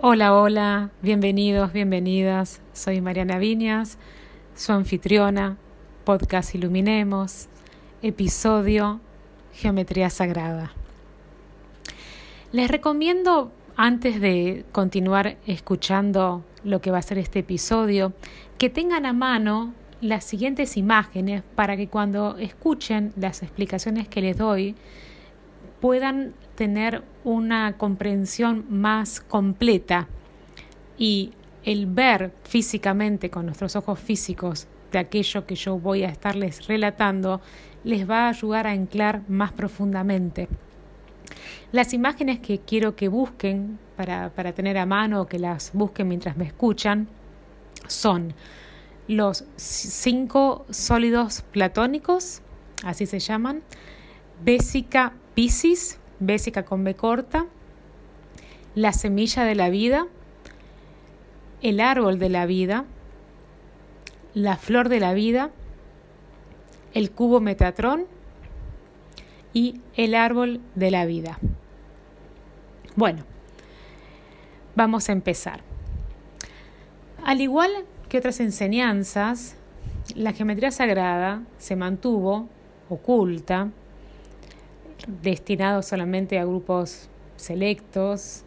Hola, hola, bienvenidos, bienvenidas. Soy Mariana Viñas, su anfitriona, podcast Iluminemos, episodio Geometría Sagrada. Les recomiendo, antes de continuar escuchando lo que va a ser este episodio, que tengan a mano las siguientes imágenes para que cuando escuchen las explicaciones que les doy puedan tener una comprensión más completa y el ver físicamente con nuestros ojos físicos de aquello que yo voy a estarles relatando les va a ayudar a anclar más profundamente. Las imágenes que quiero que busquen para, para tener a mano o que las busquen mientras me escuchan son los cinco sólidos platónicos, así se llaman, Bésica Piscis, Bésica con B corta, la semilla de la vida, el árbol de la vida, la flor de la vida, el cubo Metatrón y el árbol de la vida. Bueno, vamos a empezar. Al igual que otras enseñanzas, la geometría sagrada se mantuvo oculta, destinado solamente a grupos selectos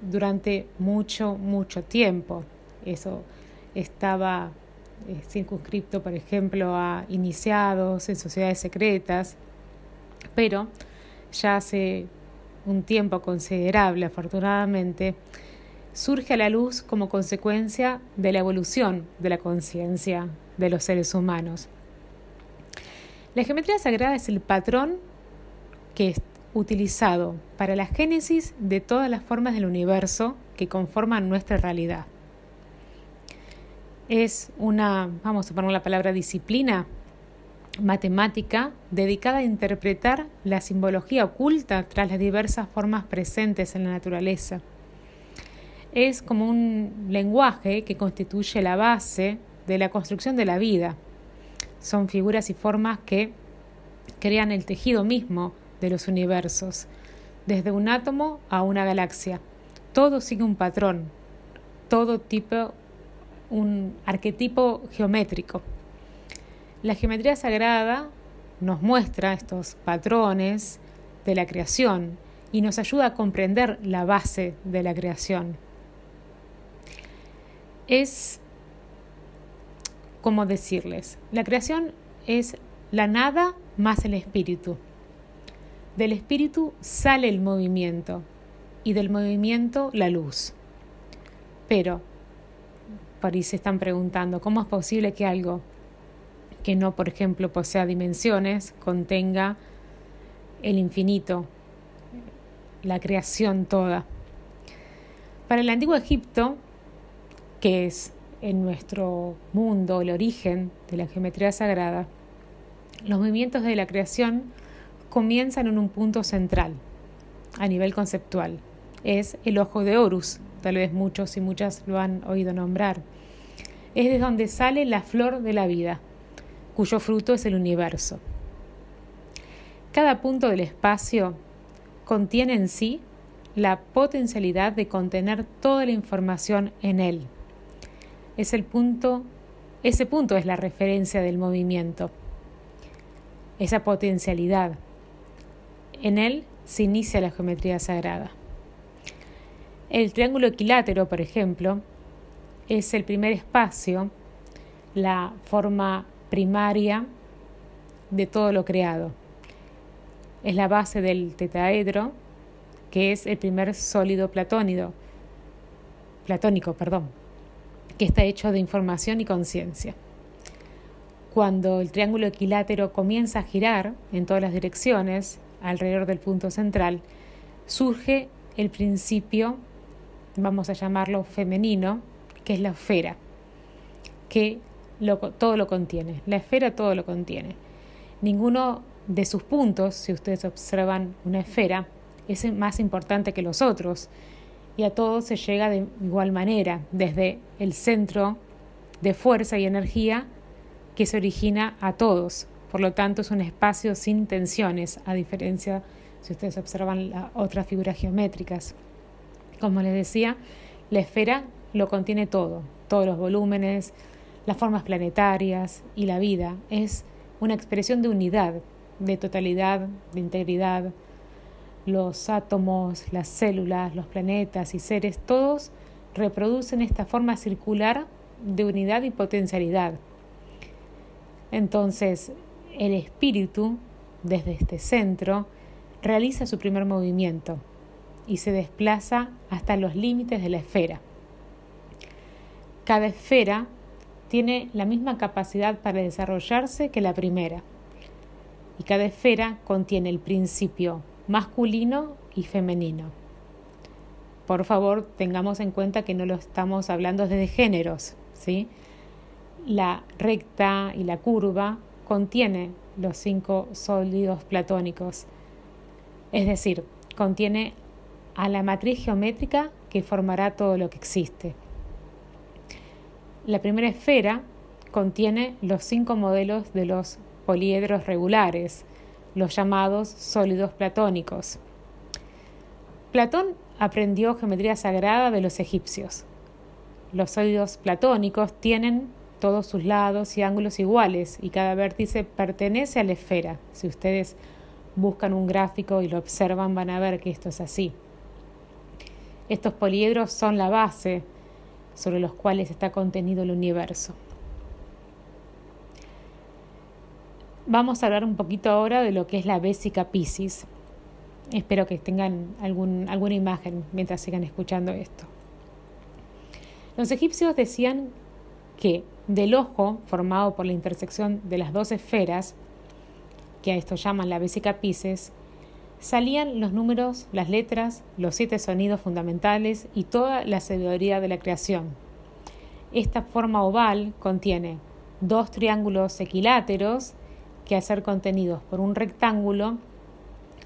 durante mucho, mucho tiempo. Eso estaba eh, circunscripto, por ejemplo, a iniciados en sociedades secretas, pero ya hace un tiempo considerable, afortunadamente, surge a la luz como consecuencia de la evolución de la conciencia de los seres humanos. La geometría sagrada es el patrón que es utilizado para la génesis de todas las formas del universo que conforman nuestra realidad. Es una, vamos a poner la palabra disciplina matemática dedicada a interpretar la simbología oculta tras las diversas formas presentes en la naturaleza. Es como un lenguaje que constituye la base de la construcción de la vida. Son figuras y formas que crean el tejido mismo de los universos, desde un átomo a una galaxia. Todo sigue un patrón, todo tipo, un arquetipo geométrico. La geometría sagrada nos muestra estos patrones de la creación y nos ayuda a comprender la base de la creación. Es como decirles, la creación es la nada más el espíritu. Del espíritu sale el movimiento y del movimiento la luz. Pero, por ahí se están preguntando, ¿cómo es posible que algo que no, por ejemplo, posea dimensiones, contenga el infinito, la creación toda? Para el antiguo Egipto, que es en nuestro mundo el origen de la geometría sagrada, los movimientos de la creación comienzan en un punto central, a nivel conceptual. Es el ojo de Horus, tal vez muchos y muchas lo han oído nombrar. Es de donde sale la flor de la vida, cuyo fruto es el universo. Cada punto del espacio contiene en sí la potencialidad de contener toda la información en él. Es el punto, ese punto es la referencia del movimiento. Esa potencialidad en él se inicia la geometría sagrada. El triángulo equilátero, por ejemplo, es el primer espacio, la forma primaria de todo lo creado. Es la base del tetaedro, que es el primer sólido platónico, platónico, perdón, que está hecho de información y conciencia. Cuando el triángulo equilátero comienza a girar en todas las direcciones, alrededor del punto central, surge el principio, vamos a llamarlo femenino, que es la esfera, que todo lo contiene. La esfera todo lo contiene. Ninguno de sus puntos, si ustedes observan una esfera, es más importante que los otros. Y a todos se llega de igual manera, desde el centro de fuerza y energía que se origina a todos. Por lo tanto, es un espacio sin tensiones, a diferencia si ustedes observan las otras figuras geométricas. Como les decía, La esfera lo contiene todo, todos los volúmenes, las formas planetarias y la vida. Es una expresión de unidad, de totalidad, de integridad. Los átomos, las células, los planetas y seres, todos reproducen esta forma circular de unidad y potencialidad. Entonces, el espíritu, desde este centro, realiza su primer movimiento y se desplaza hasta los límites de la esfera. Cada esfera tiene la misma capacidad para desarrollarse que la primera, y cada esfera contiene el principio masculino y femenino. Por favor, tengamos en cuenta que no lo estamos hablando desde géneros, ¿sí? La recta y la curva contiene los cinco sólidos platónicos, es decir, contiene a la matriz geométrica que formará todo lo que existe. La primera esfera contiene los cinco modelos de los poliedros regulares, los llamados sólidos platónicos. Platón aprendió geometría sagrada de los egipcios. Los sólidos platónicos tienen todos sus lados y ángulos iguales y cada vértice pertenece a la esfera. Si ustedes buscan un gráfico y lo observan van a ver que esto es así. Estos poliedros son la base sobre los cuales está contenido el universo. Vamos a hablar un poquito ahora de lo que es la Bésica Piscis. Espero que tengan alguna imagen mientras sigan escuchando esto. Los egipcios decían que del ojo, formado por la intersección de las dos esferas, que a esto llaman la Bésica Pisces, salían los números, las letras, los siete sonidos fundamentales y toda la sabiduría de la creación. Esta forma oval contiene dos triángulos equiláteros que al ser contenidos por un rectángulo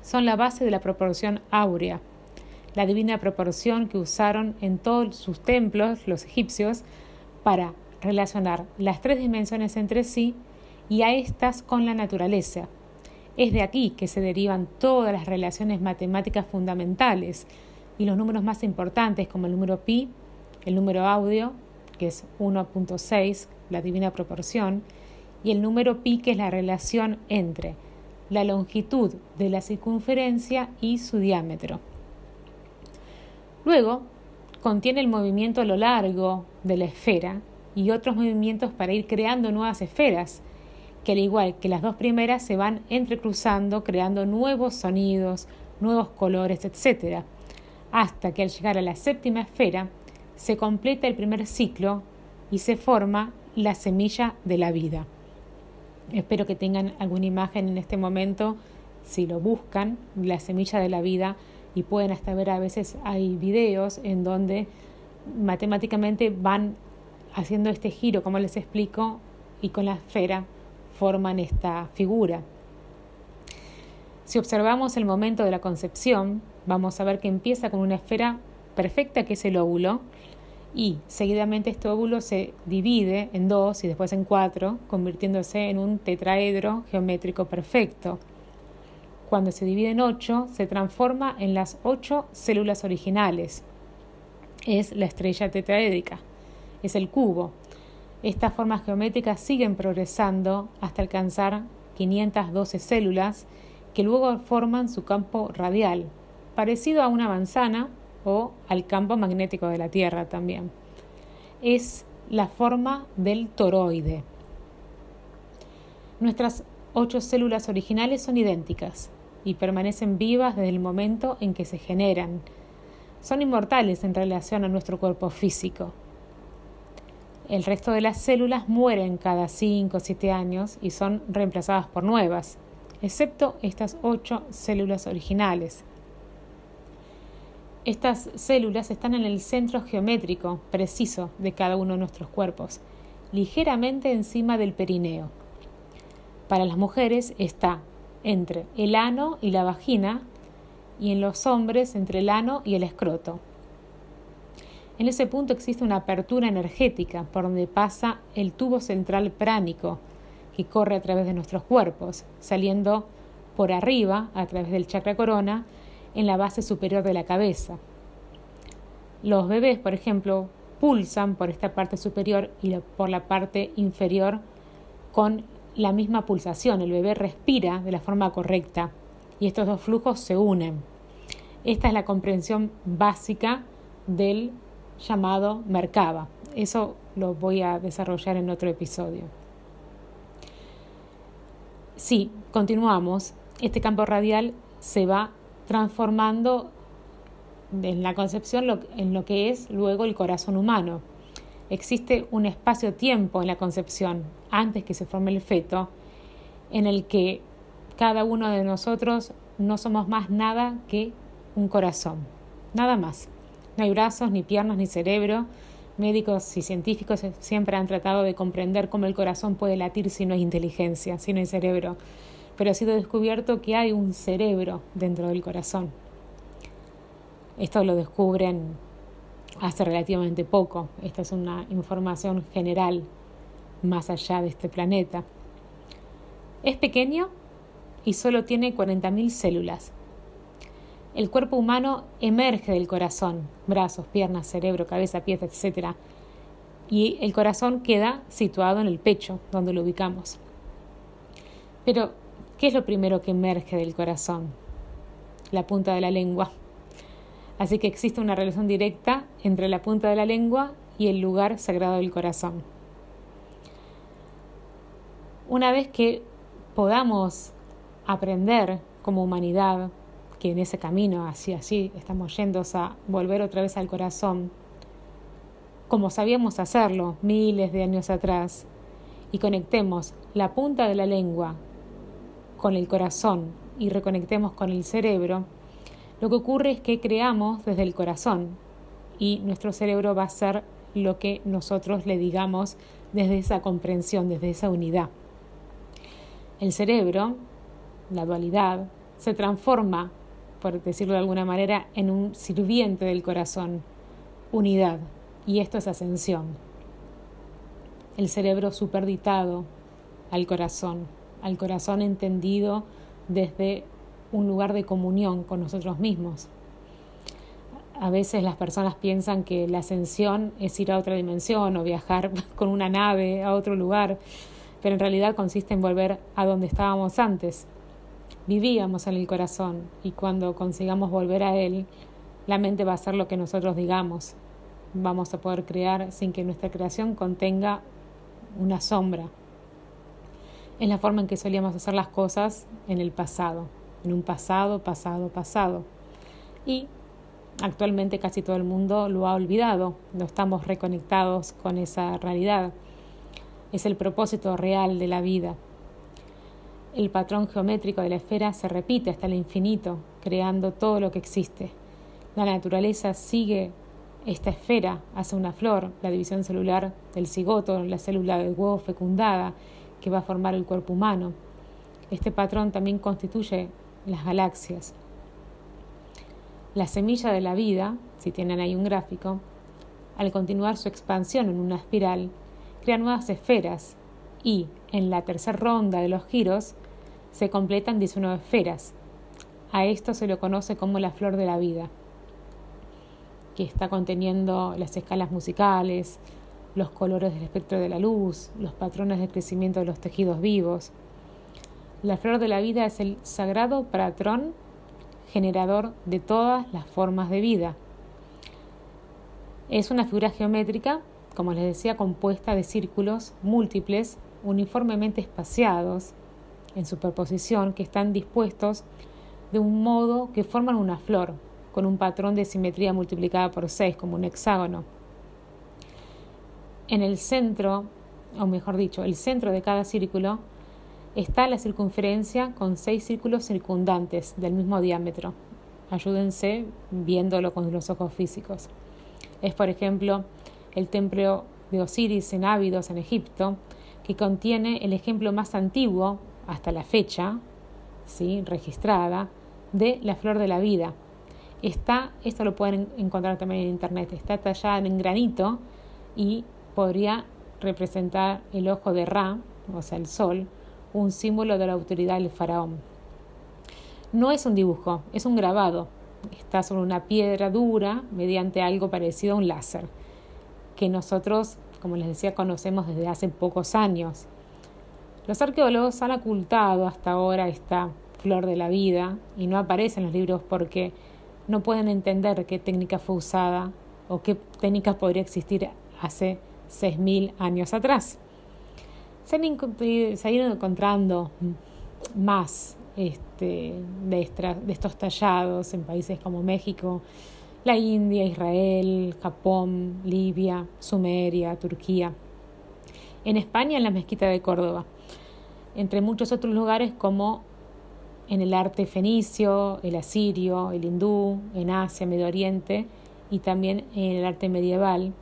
son la base de la proporción áurea, la divina proporción que usaron en todos sus templos los egipcios para relacionar las tres dimensiones entre sí y a estas con la naturaleza. Es de aquí que se derivan todas las relaciones matemáticas fundamentales y los números más importantes como el número pi, el número audio, que es 1.6, la divina proporción, y el número pi, que es la relación entre la longitud de la circunferencia y su diámetro. Luego, contiene el movimiento a lo largo de la esfera y otros movimientos para ir creando nuevas esferas, que al igual que las dos primeras se van entrecruzando, creando nuevos sonidos, nuevos colores, etc., hasta que al llegar a la séptima esfera se completa el primer ciclo y se forma la semilla de la vida. Espero que tengan alguna imagen en este momento, si lo buscan, la semilla de la vida, y pueden hasta ver a veces hay videos en donde matemáticamente van haciendo este giro, como les explico, y con la esfera forman esta figura. Si observamos el momento de la concepción, vamos a ver que empieza con una esfera perfecta que es el óvulo y seguidamente este óvulo se divide en dos y después en cuatro, convirtiéndose en un tetraedro geométrico perfecto. Cuando se divide en ocho, se transforma en las ocho células originales. Es la estrella tetraédrica, es el cubo, estas formas geométricas siguen progresando hasta alcanzar 512 células que luego forman su campo radial, parecido a una manzana o al campo magnético de la Tierra también. Es la forma del toroide. Nuestras ocho células originales son idénticas y permanecen vivas desde el momento en que se generan. Son inmortales en relación a nuestro cuerpo físico. El resto de las células mueren cada 5 o 7 años y son reemplazadas por nuevas, excepto estas 8 células originales. Estas células están en el centro geométrico preciso de cada uno de nuestros cuerpos, ligeramente encima del perineo. Para las mujeres está entre el ano y la vagina y en los hombres entre el ano y el escroto. En ese punto existe una apertura energética por donde pasa el tubo central pránico que corre a través de nuestros cuerpos, saliendo por arriba a través del chakra corona en la base superior de la cabeza. Los bebés, por ejemplo, pulsan por esta parte superior y por la parte inferior con la misma pulsación. El bebé respira de la forma correcta y estos dos flujos se unen. Esta es la comprensión básica del llamado Merkaba. Eso lo voy a desarrollar en otro episodio. Si continuamos. Este campo radial se va transformando en la concepción en lo que es luego el corazón humano. Existe un espacio-tiempo en la concepción, antes que se forme el feto, en el que cada uno de nosotros no somos más nada que un corazón, nada más. No hay brazos, ni piernas, ni cerebro. Médicos y científicos siempre han tratado de comprender cómo el corazón puede latir si no hay inteligencia, si no hay cerebro. Pero ha sido descubierto que hay un cerebro dentro del corazón. Esto lo descubren hace relativamente poco. Esta es una información general más allá de este planeta. Es pequeño y solo tiene 40.000 células. El cuerpo humano emerge del corazón, brazos, piernas, cerebro, cabeza, pies, etc. Y el corazón queda situado en el pecho, donde lo ubicamos. Pero, ¿qué es lo primero que emerge del corazón? La punta de la lengua. Así que existe una relación directa entre la punta de la lengua y el lugar sagrado del corazón. Una vez que podamos aprender como humanidad que en ese camino, así, así, estamos yendo a volver otra vez al corazón, como sabíamos hacerlo miles de años atrás, y conectemos la punta de la lengua con el corazón y reconectemos con el cerebro, lo que ocurre es que creamos desde el corazón y nuestro cerebro va a ser lo que nosotros le digamos desde esa comprensión, desde esa unidad. El cerebro, la dualidad, se transforma, por decirlo de alguna manera, en un sirviente del corazón, unidad, y esto es ascensión. El cerebro superditado al corazón, al corazón entendido desde un lugar de comunión con nosotros mismos. A veces las personas piensan que la ascensión es ir a otra dimensión o viajar con una nave a otro lugar, pero en realidad consiste en volver a donde estábamos antes. Vivíamos en el corazón y cuando consigamos volver a él, la mente va a hacer lo que nosotros digamos. Vamos a poder crear sin que nuestra creación contenga una sombra. Es la forma en que solíamos hacer las cosas en el pasado en un pasado, pasado, pasado. Y actualmente casi todo el mundo lo ha olvidado, no estamos reconectados con esa realidad. Es el propósito real de la vida. El patrón geométrico de la esfera se repite hasta el infinito, creando todo lo que existe. La naturaleza sigue esta esfera hace una flor, la división celular del cigoto, la célula del huevo fecundada que va a formar el cuerpo humano. Este patrón también constituye las galaxias. La semilla de la vida, si tienen ahí un gráfico, al continuar su expansión en una espiral, crea nuevas esferas y, en la tercera ronda de los giros, se completan 19 esferas. A esto se lo conoce como la flor de la vida, que está conteniendo las escalas musicales, los colores del espectro de la luz, los patrones de crecimiento de los tejidos vivos, la flor de la vida es el sagrado patrón generador de todas las formas de vida. Es una figura geométrica, como les decía, compuesta de círculos múltiples, uniformemente espaciados en superposición, que están dispuestos de un modo que forman una flor, con un patrón de simetría multiplicada por 6, como un hexágono. En el centro, o mejor dicho, el centro de cada círculo está la circunferencia con seis círculos circundantes del mismo diámetro. Ayúdense viéndolo con los ojos físicos. Es, por ejemplo, el templo de Osiris en Ábidos, en Egipto, que contiene el ejemplo más antiguo hasta la fecha, ¿sí? registrada, de la flor de la vida. Está, esto lo pueden encontrar también en internet, está tallada en granito y podría representar el ojo de Ra, o sea, el sol, un símbolo de la autoridad del faraón. No es un dibujo, es un grabado está sobre una piedra dura mediante algo parecido a un láser, que nosotros, como les decía, conocemos desde hace pocos años. Los arqueólogos han ocultado hasta ahora esta flor de la vida y no aparece en los libros porque no pueden entender qué técnica fue usada o qué técnica podría existir hace 6.000 años atrás. Se han, ido encontrando más este, de estos tallados en países como México, la India, Israel, Japón, Libia, Sumeria, Turquía. En España, en la mezquita de Córdoba, entre muchos otros lugares como en el arte fenicio, el asirio, el hindú, en Asia, Medio Oriente y también en el arte medieval.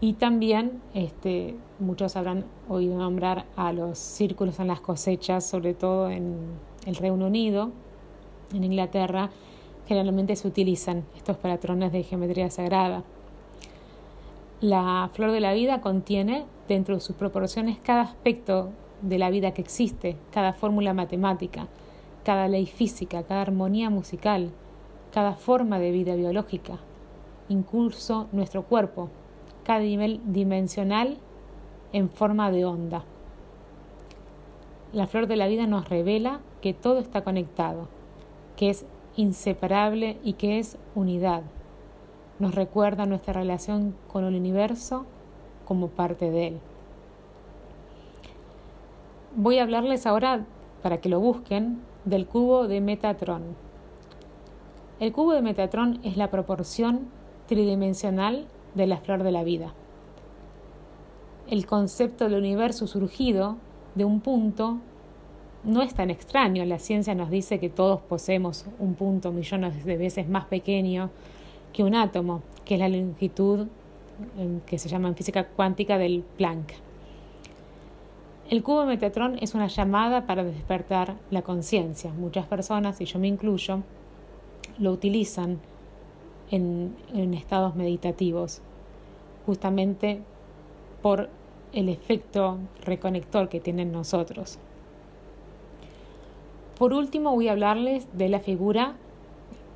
Y también este, muchos habrán oído nombrar a los círculos en las cosechas, sobre todo en el Reino Unido, en Inglaterra, generalmente se utilizan estos patrones de geometría sagrada. La flor de la vida contiene dentro de sus proporciones cada aspecto de la vida que existe, cada fórmula matemática, cada ley física, cada armonía musical, cada forma de vida biológica, incluso nuestro cuerpo, cada nivel dimensional en forma de onda. La flor de la vida nos revela que todo está conectado, que es inseparable y que es unidad. Nos recuerda nuestra relación con el universo como parte de él. Voy a hablarles ahora, para que lo busquen, del cubo de Metatron. El cubo de Metatron es la proporción tridimensional de la flor de la vida. El concepto del universo surgido de un punto no es tan extraño. La ciencia nos dice que todos poseemos un punto millones de veces más pequeño que un átomo, que es la longitud que se llama en física cuántica del Planck. El cubo Metatron es una llamada para despertar la conciencia. Muchas personas, y yo me incluyo, lo utilizan en, en estados meditativos, justamente por el efecto reconector que tienen nosotros. Por último, voy a hablarles de la figura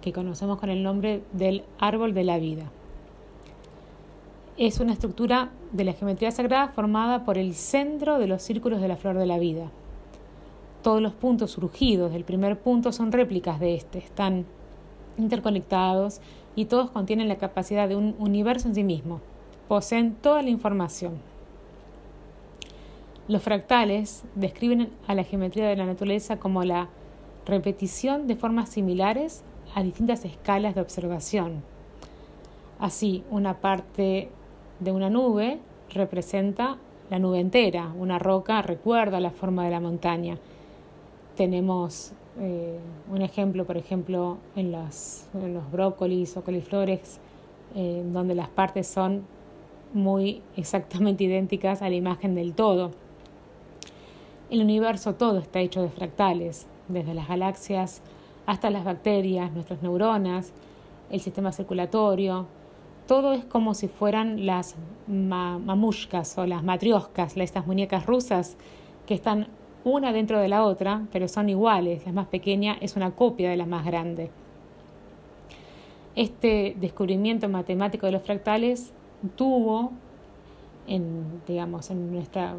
que conocemos con el nombre del árbol de la vida es una estructura de la geometría sagrada formada por el centro de los círculos de la flor de la vida. Todos los puntos surgidos del primer punto son réplicas de este, están interconectados y todos contienen la capacidad de un universo en sí mismo. Poseen toda la información. Los fractales describen a la geometría de la naturaleza como la repetición de formas similares a distintas escalas de observación. Así, una parte de una nube representa la nube entera, una roca recuerda la forma de la montaña. Tenemos eh, un ejemplo, por ejemplo, en, los brócolis o coliflores, eh, donde las partes son muy exactamente idénticas a la imagen del todo. El universo todo está hecho de fractales, desde las galaxias hasta las bacterias, nuestras neuronas, el sistema circulatorio, todo es como si fueran las mamushkas o las matrioscas, estas muñecas rusas que están una dentro de la otra, pero son iguales. La más pequeña es una copia de la más grande. Este descubrimiento matemático de los fractales tuvo en, digamos, en nuestra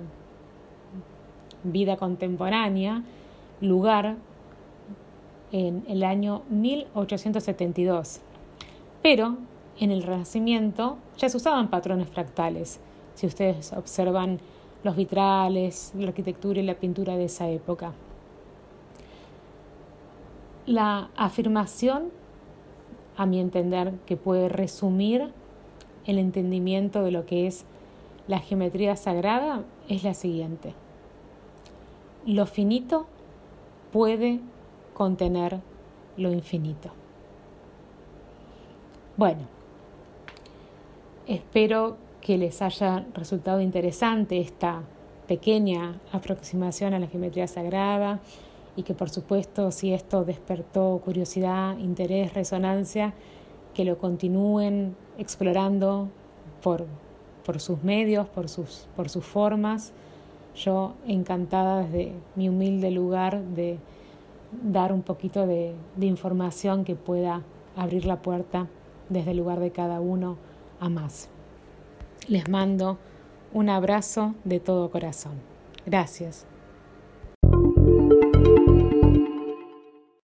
vida contemporánea lugar en el año 1872. Pero en el Renacimiento ya se usaban patrones fractales. Si ustedes observan los vitrales, la arquitectura y la pintura de esa época. La afirmación, a mi entender, que puede resumir el entendimiento de lo que es la geometría sagrada es la siguiente. Lo finito puede contener lo infinito. Bueno, Espero que les haya resultado interesante esta pequeña aproximación a la geometría sagrada y que por supuesto si esto despertó curiosidad, interés, resonancia, que lo continúen explorando por, sus medios, por sus, formas. Yo encantada desde mi humilde lugar de dar un poquito de información que pueda abrir la puerta desde el lugar de cada uno a más. Les mando un abrazo de todo corazón. Gracias.